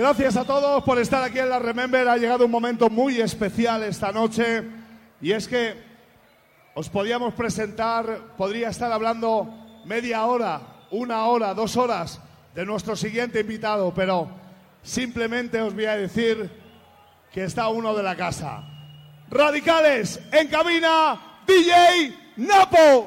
Gracias a todos por estar aquí en la Remember. Ha llegado un momento muy especial esta noche y es que os podíamos presentar, podría estar hablando media hora, una hora, dos horas de nuestro siguiente invitado, pero simplemente os voy a decir que está uno de la casa. Radicales en cabina, DJ Napo.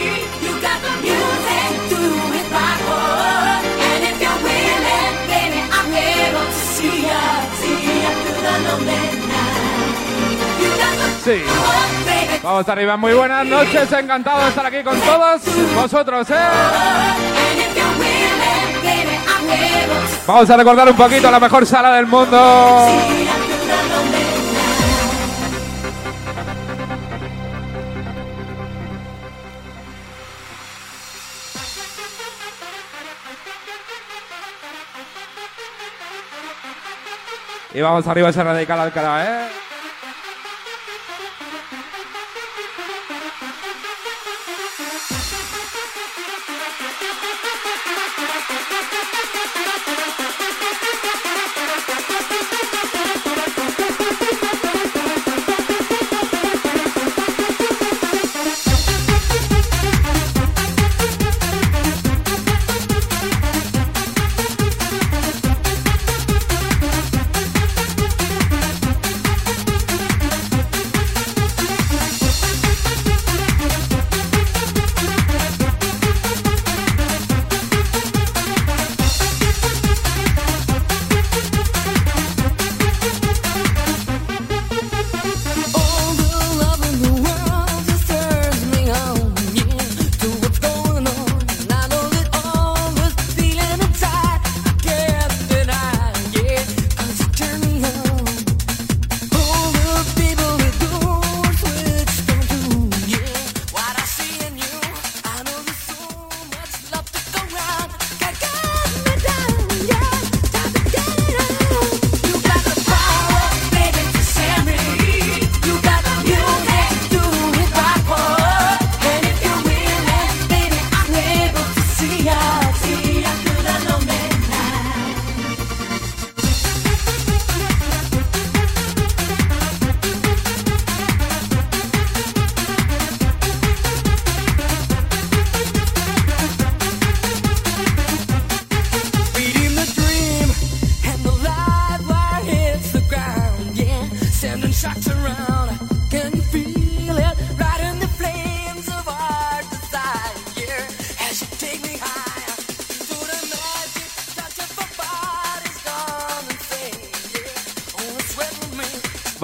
sí. Vamos arriba, muy buenas noches, encantado de estar aquí con todos vosotros, ¿eh? Vamos a recordar un poquito la mejor sala del mundo. Y vamos arriba a ese radical Alcalá, ¿eh?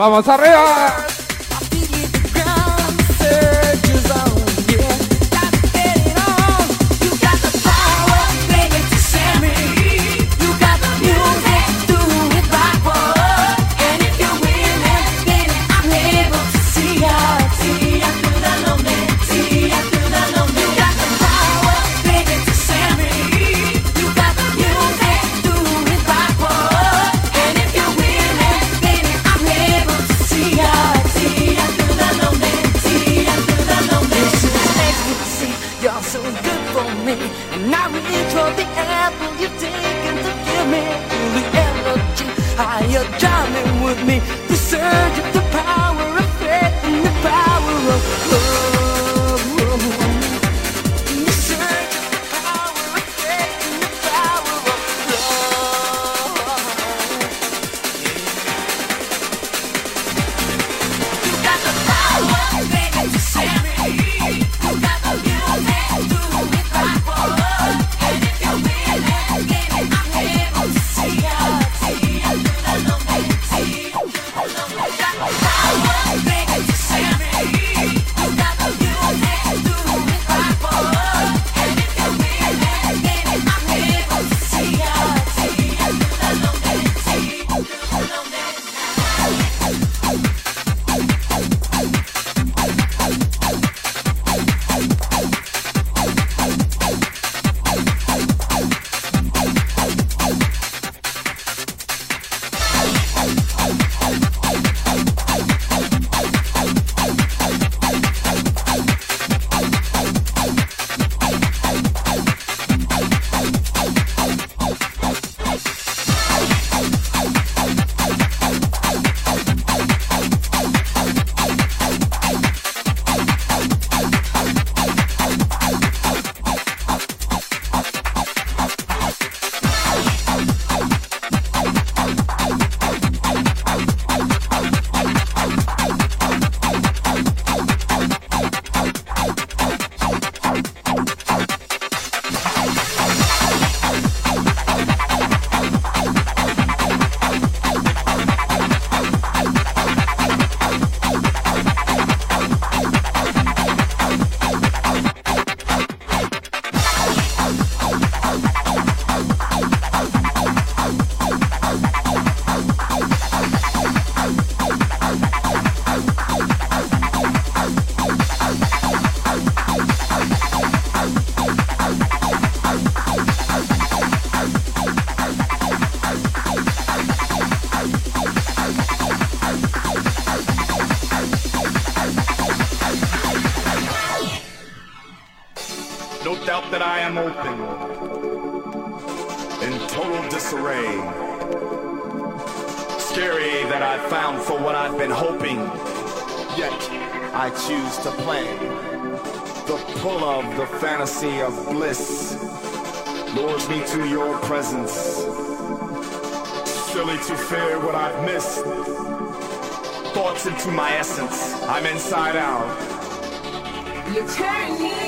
¡Vamos I choose to play. The pull of the fantasy of bliss lures me to your presence. Silly to fear what I've missed. Thoughts into my essence. I'm inside out. You turn me.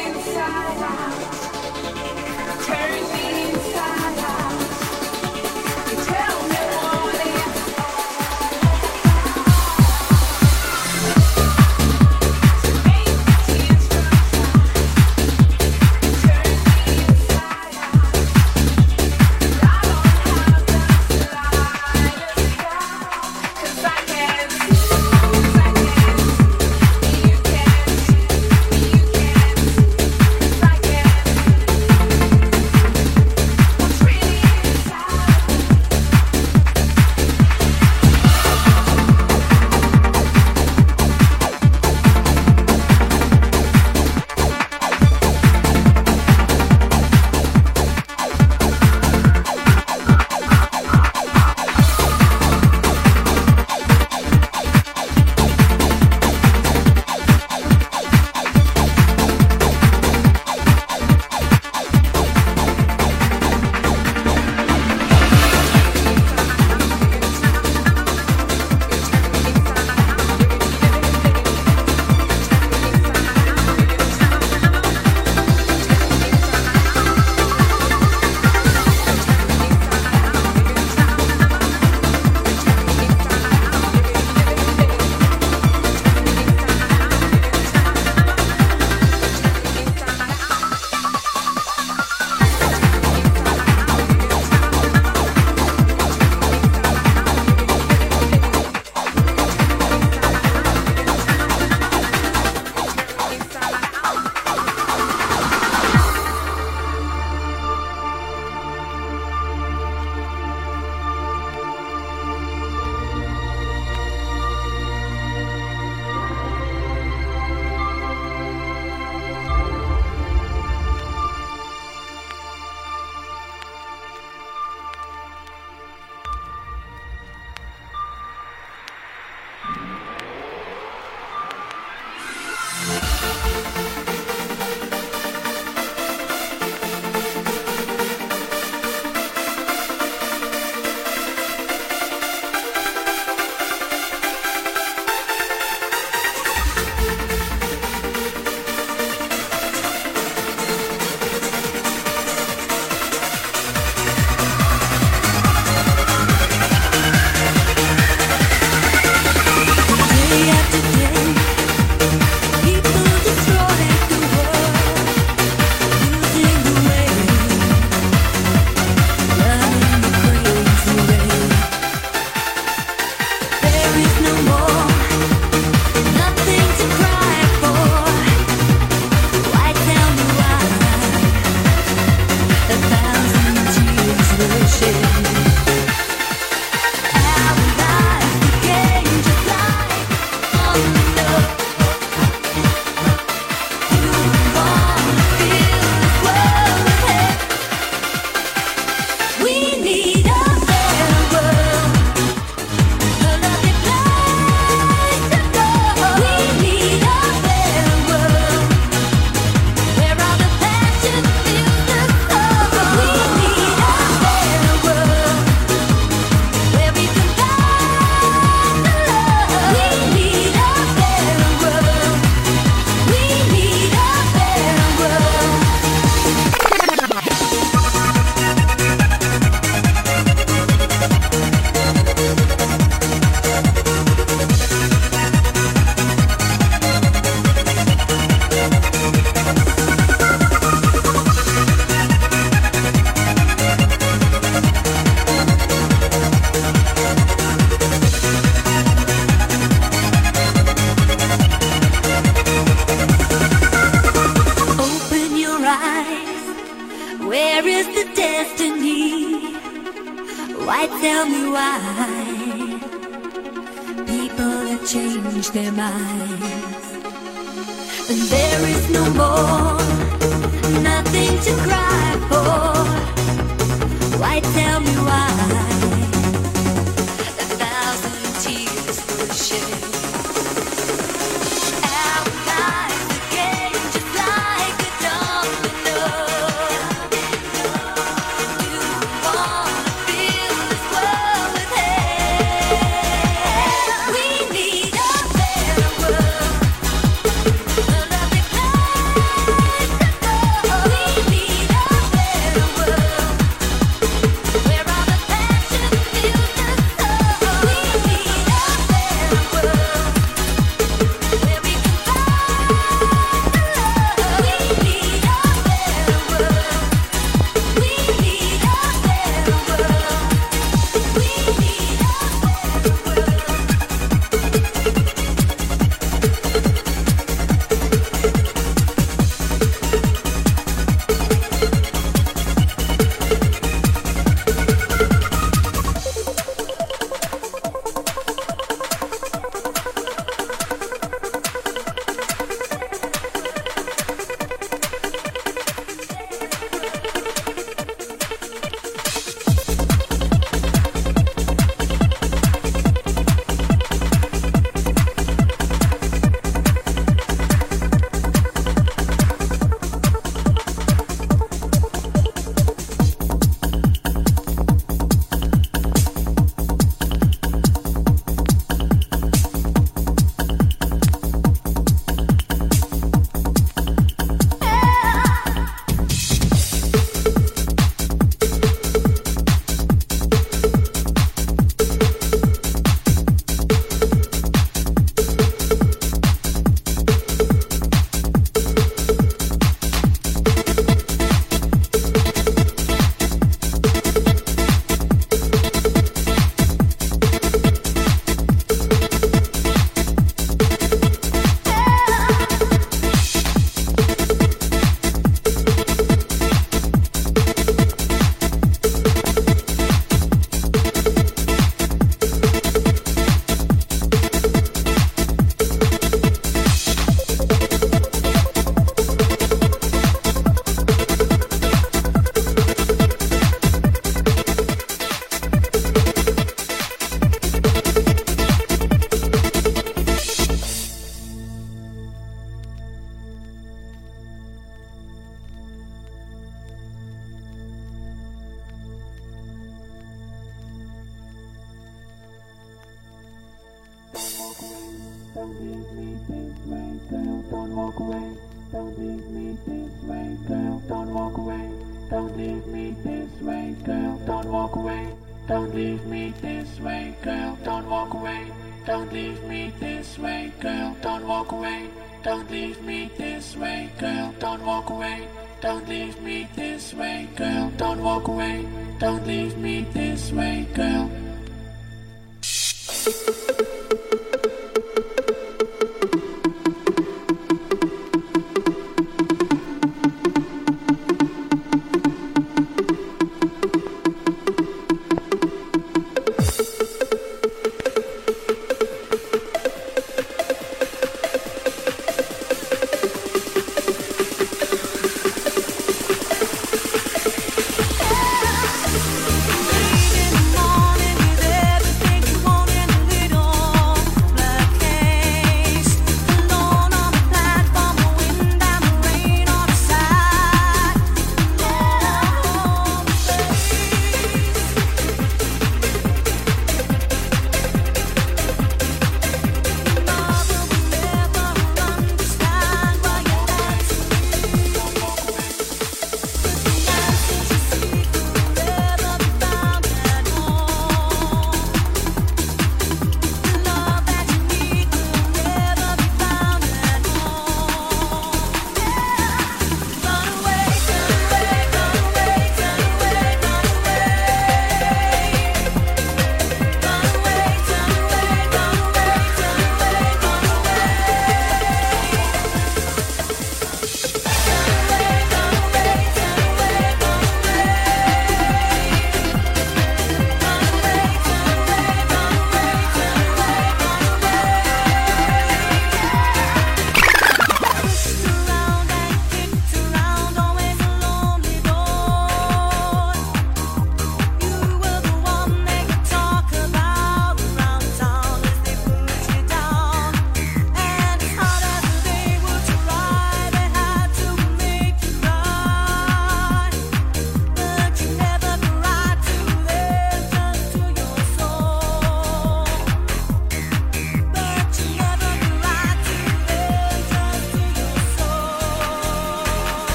Don't leave me this way, girl, don't walk away. Don't leave me this way, girl, don't walk away. Don't leave me this way, girl, don't walk away. Don't leave me this way, girl, don't walk away. Don't leave me this way, girl, don't walk away. Don't leave me this way, girl, don't walk away. Don't leave me this way, girl, don't walk away. Don't leave me this way, girl.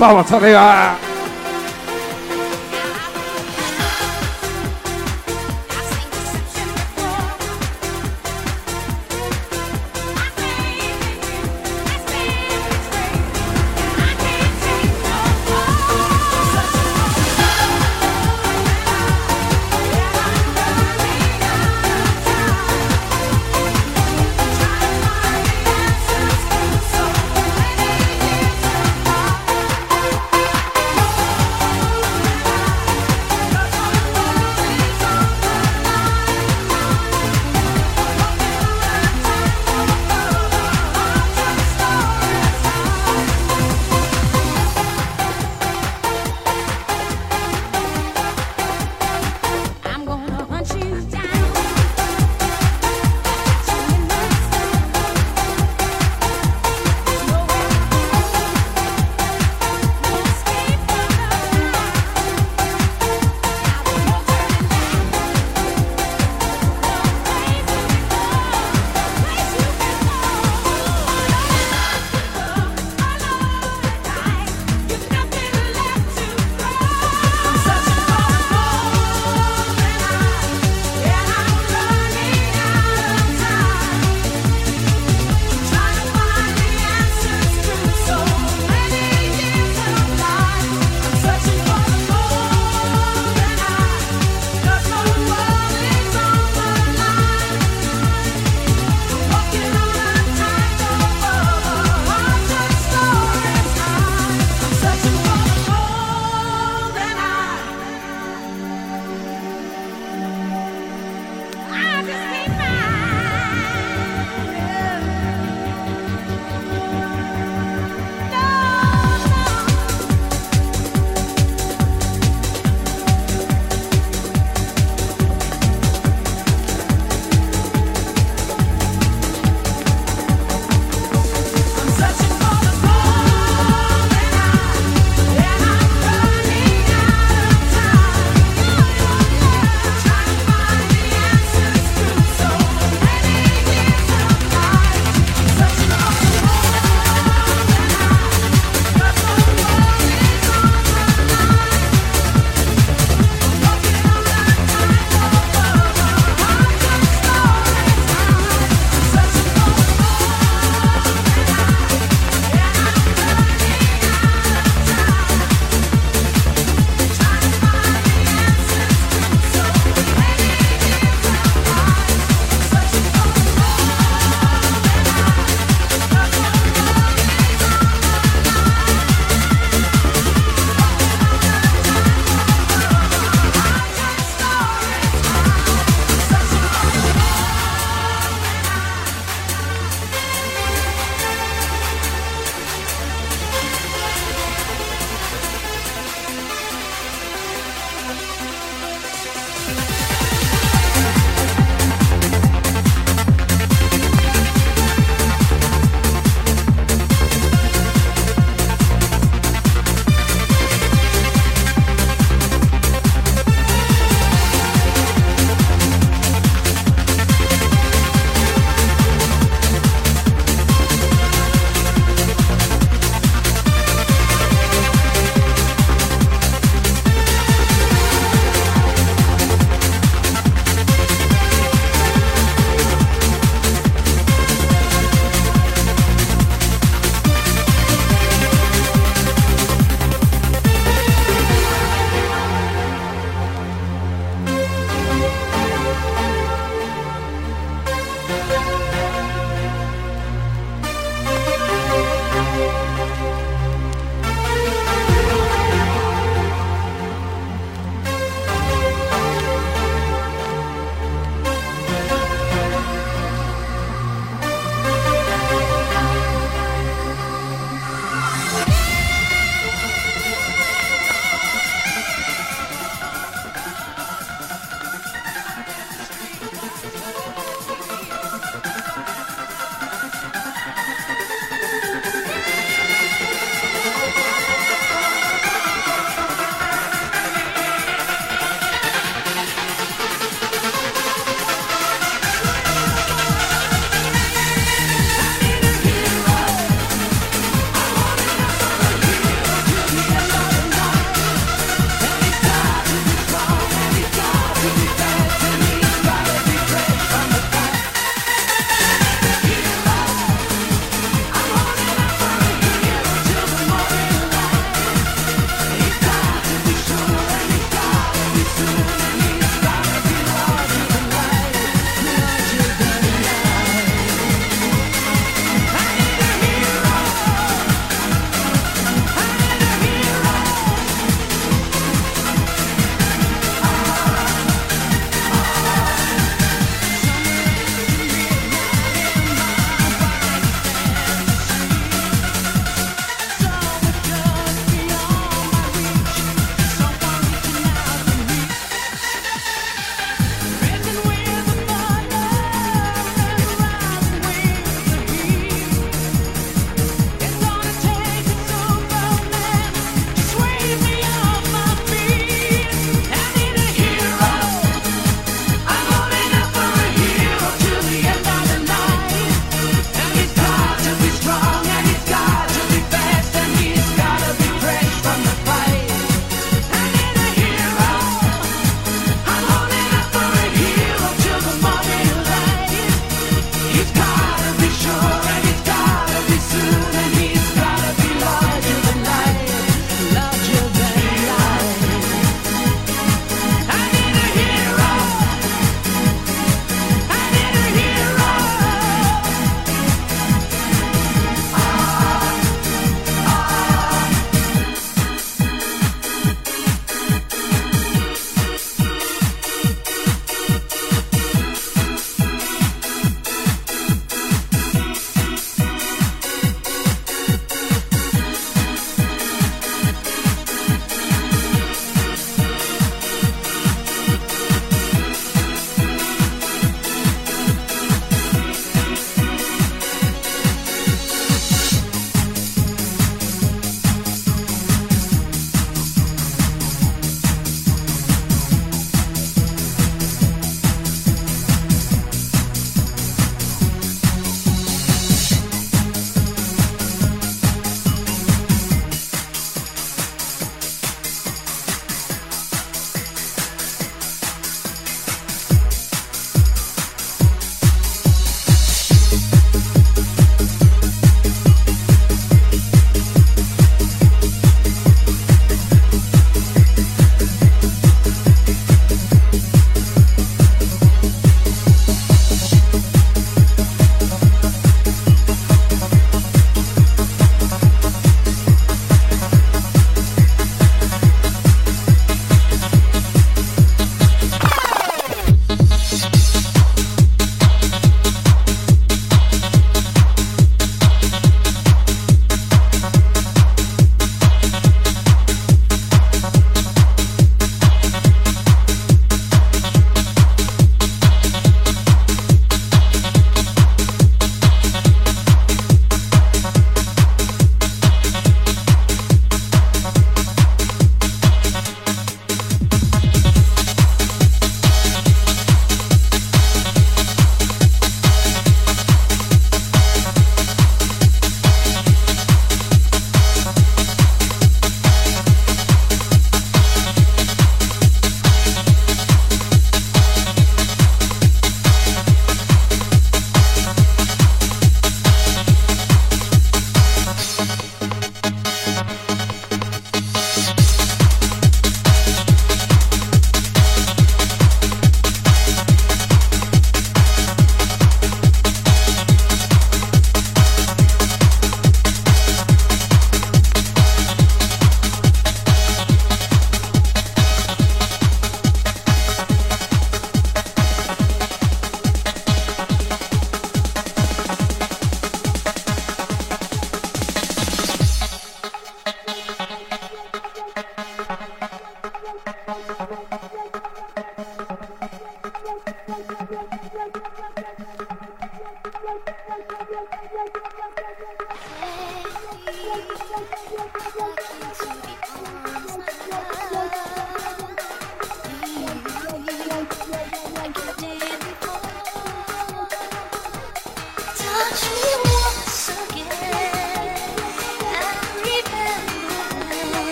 爸爸，擦黑个。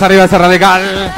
arriba ese radical.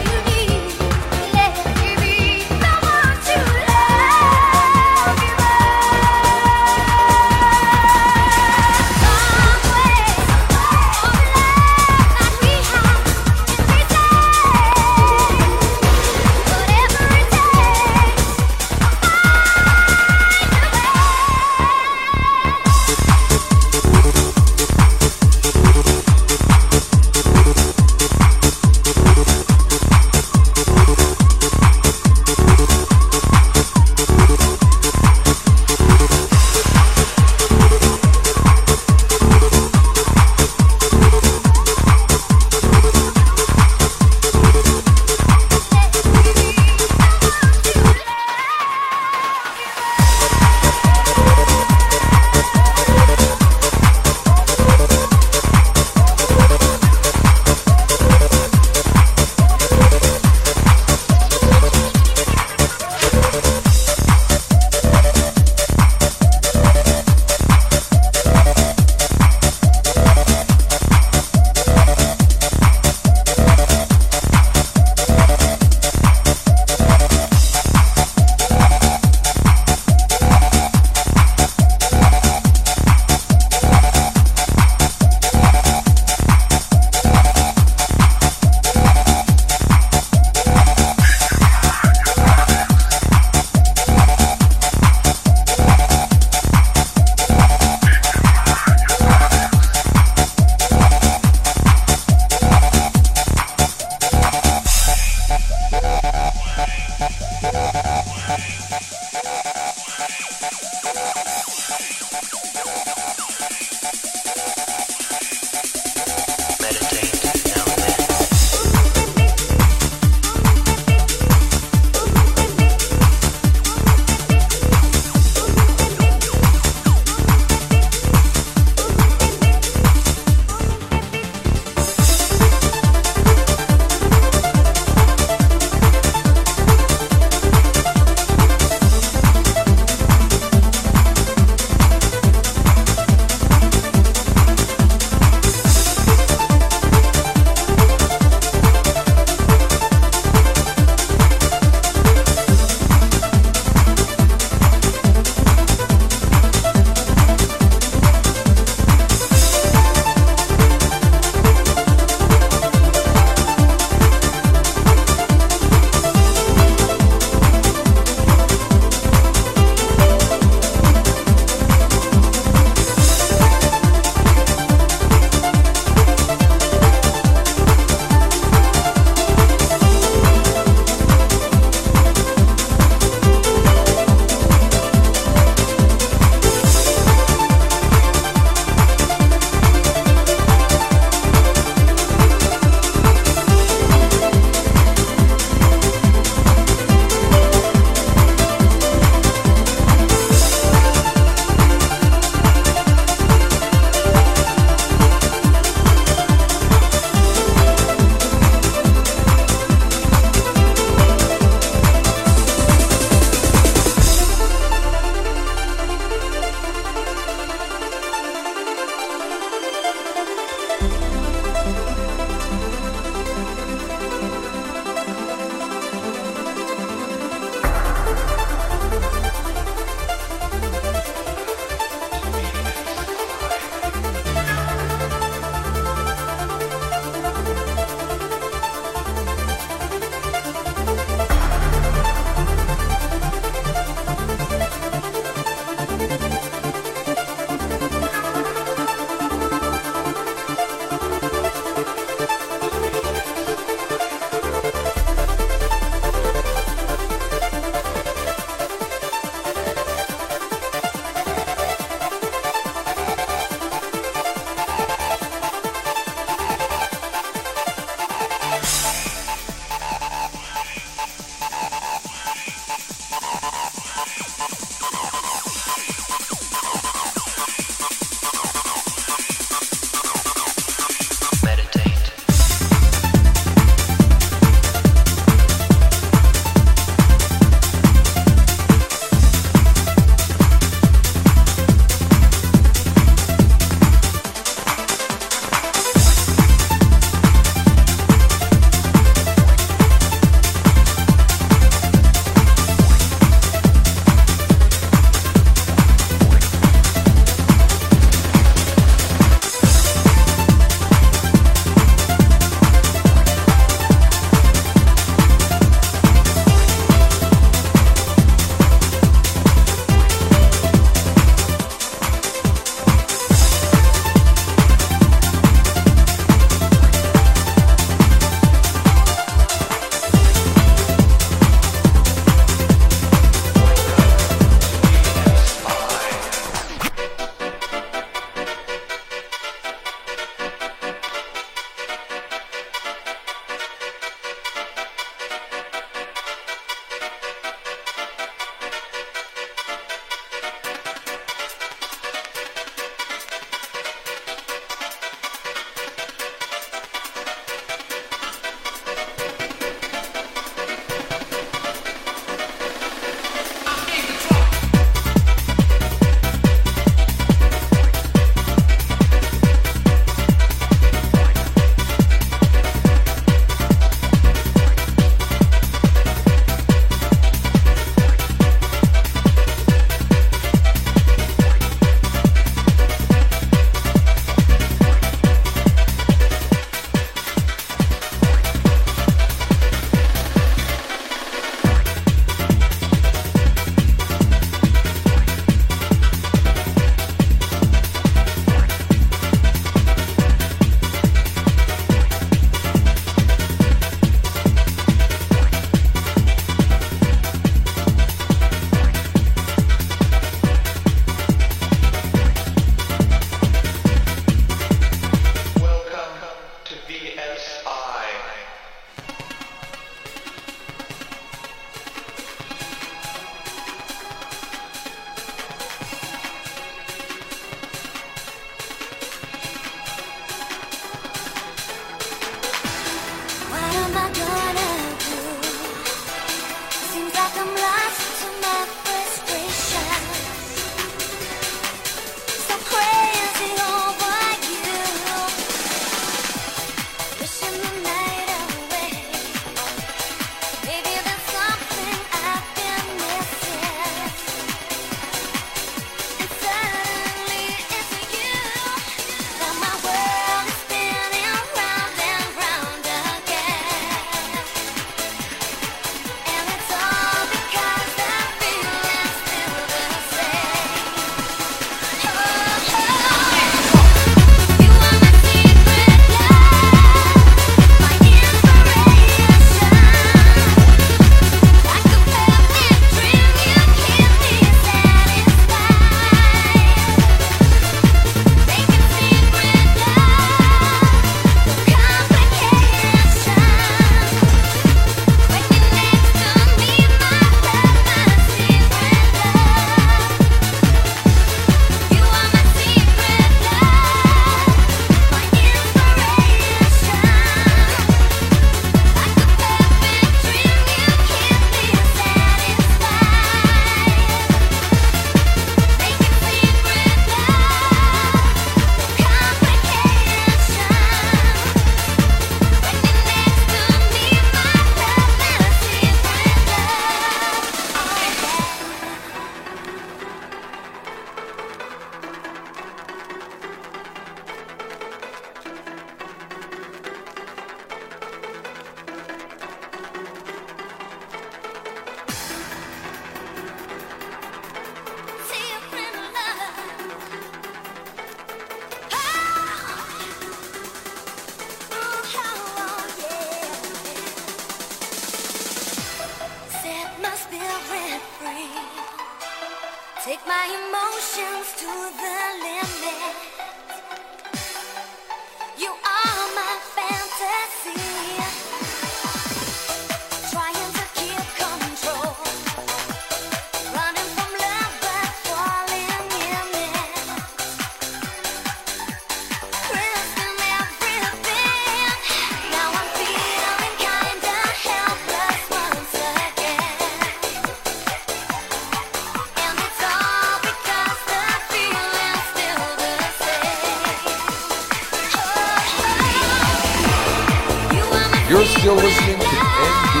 Love.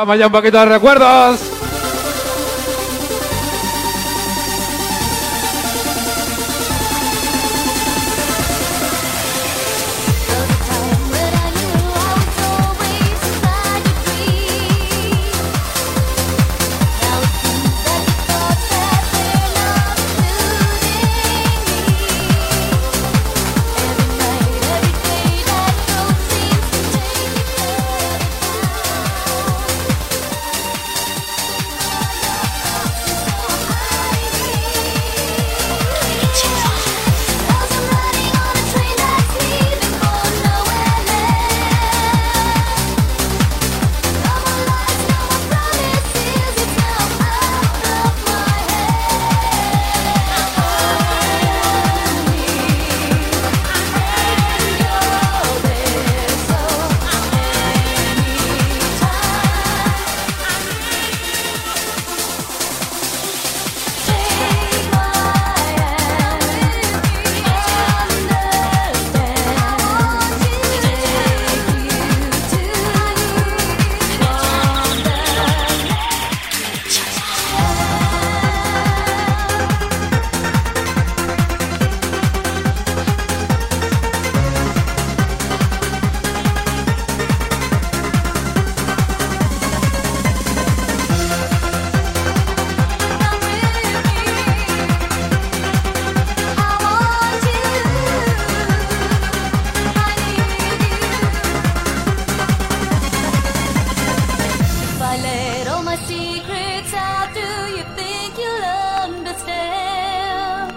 Vamos allá un poquito de recuerdos. all my secrets out. Do you think you'll understand?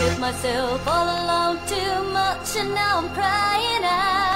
Hit myself all alone too much, and now I'm crying out.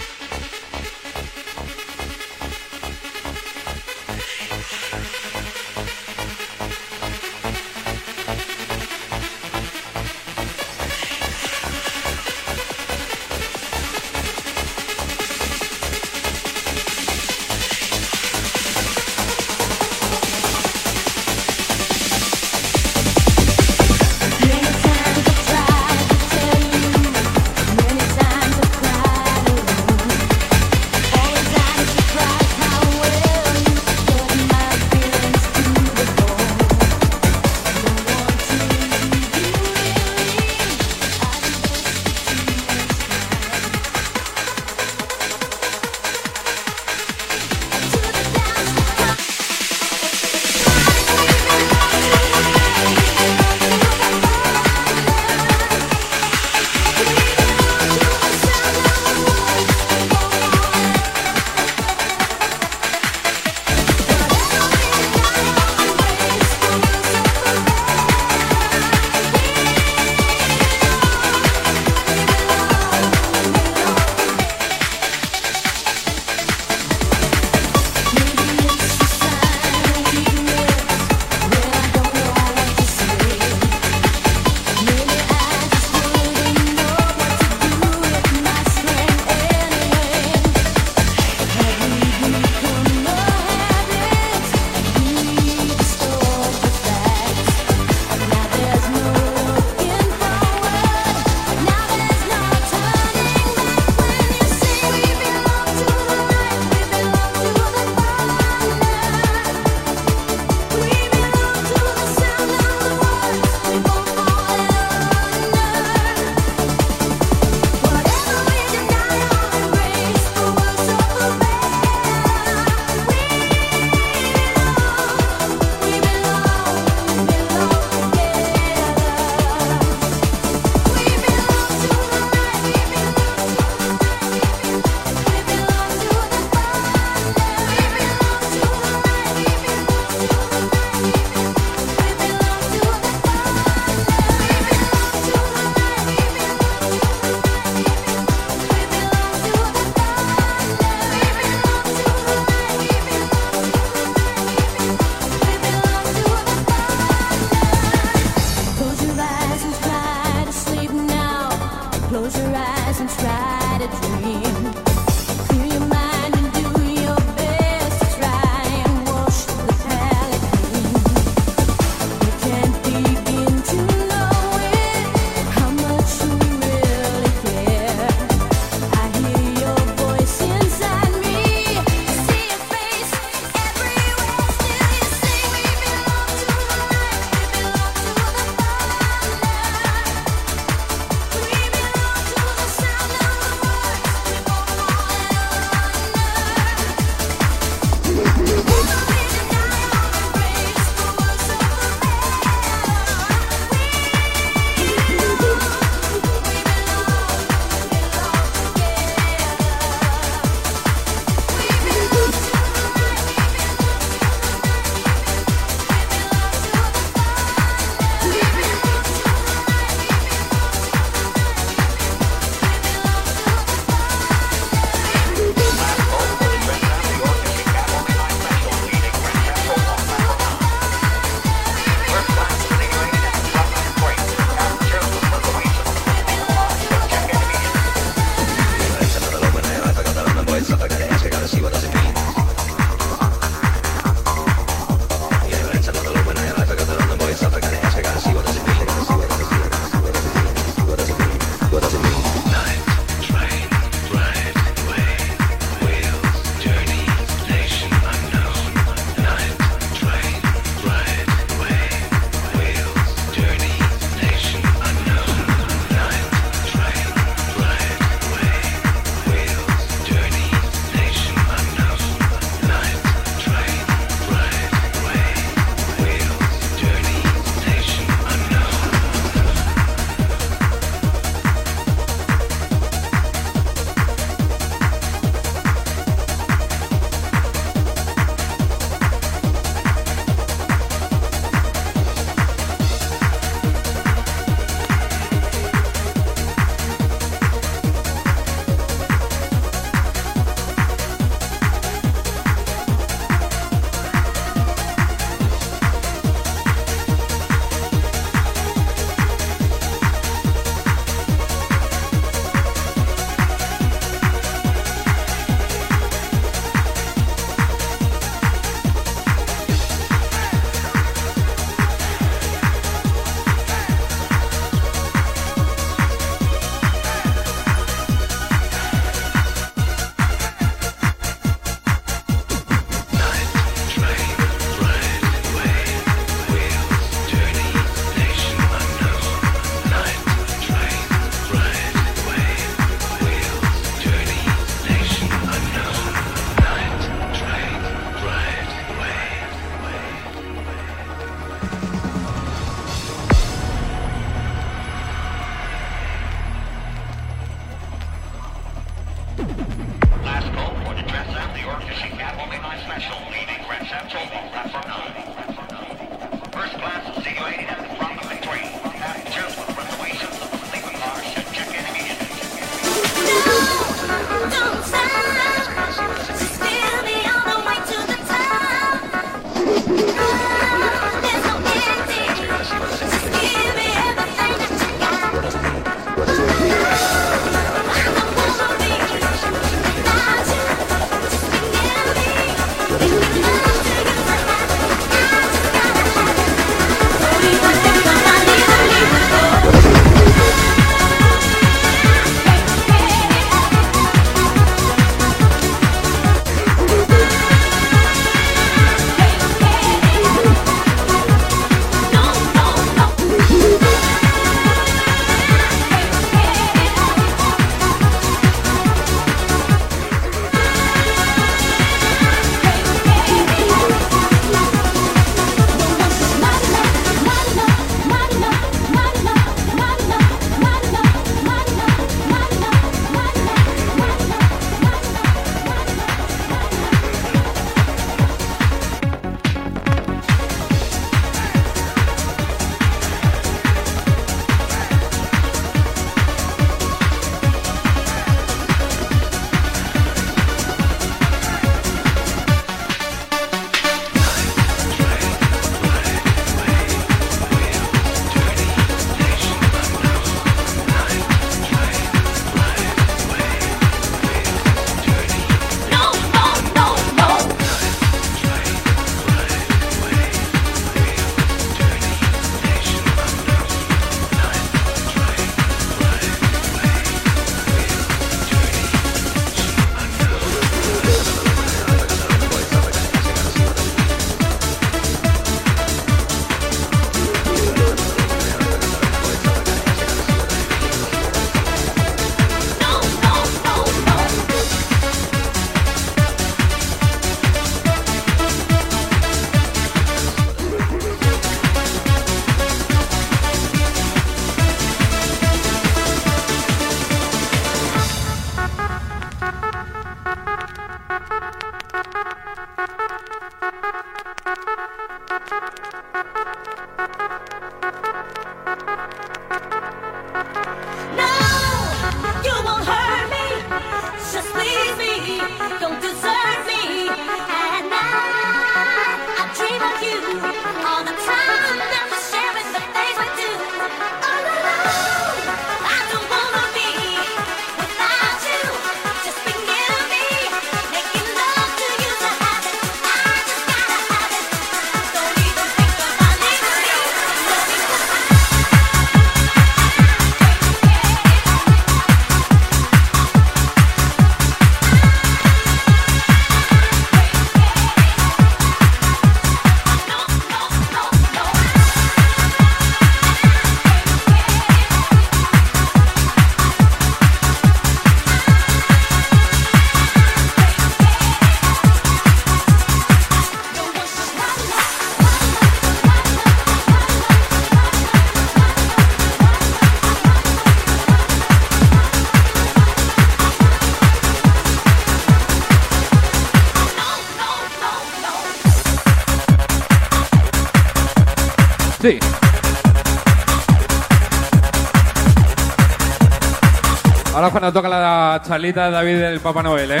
Salita de David del Papa Noel, ¿eh?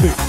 sí.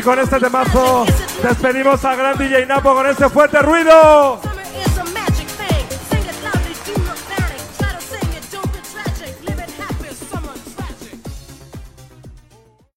Y con este temazo despedimos a Gran DJ Napo con este fuerte ruido.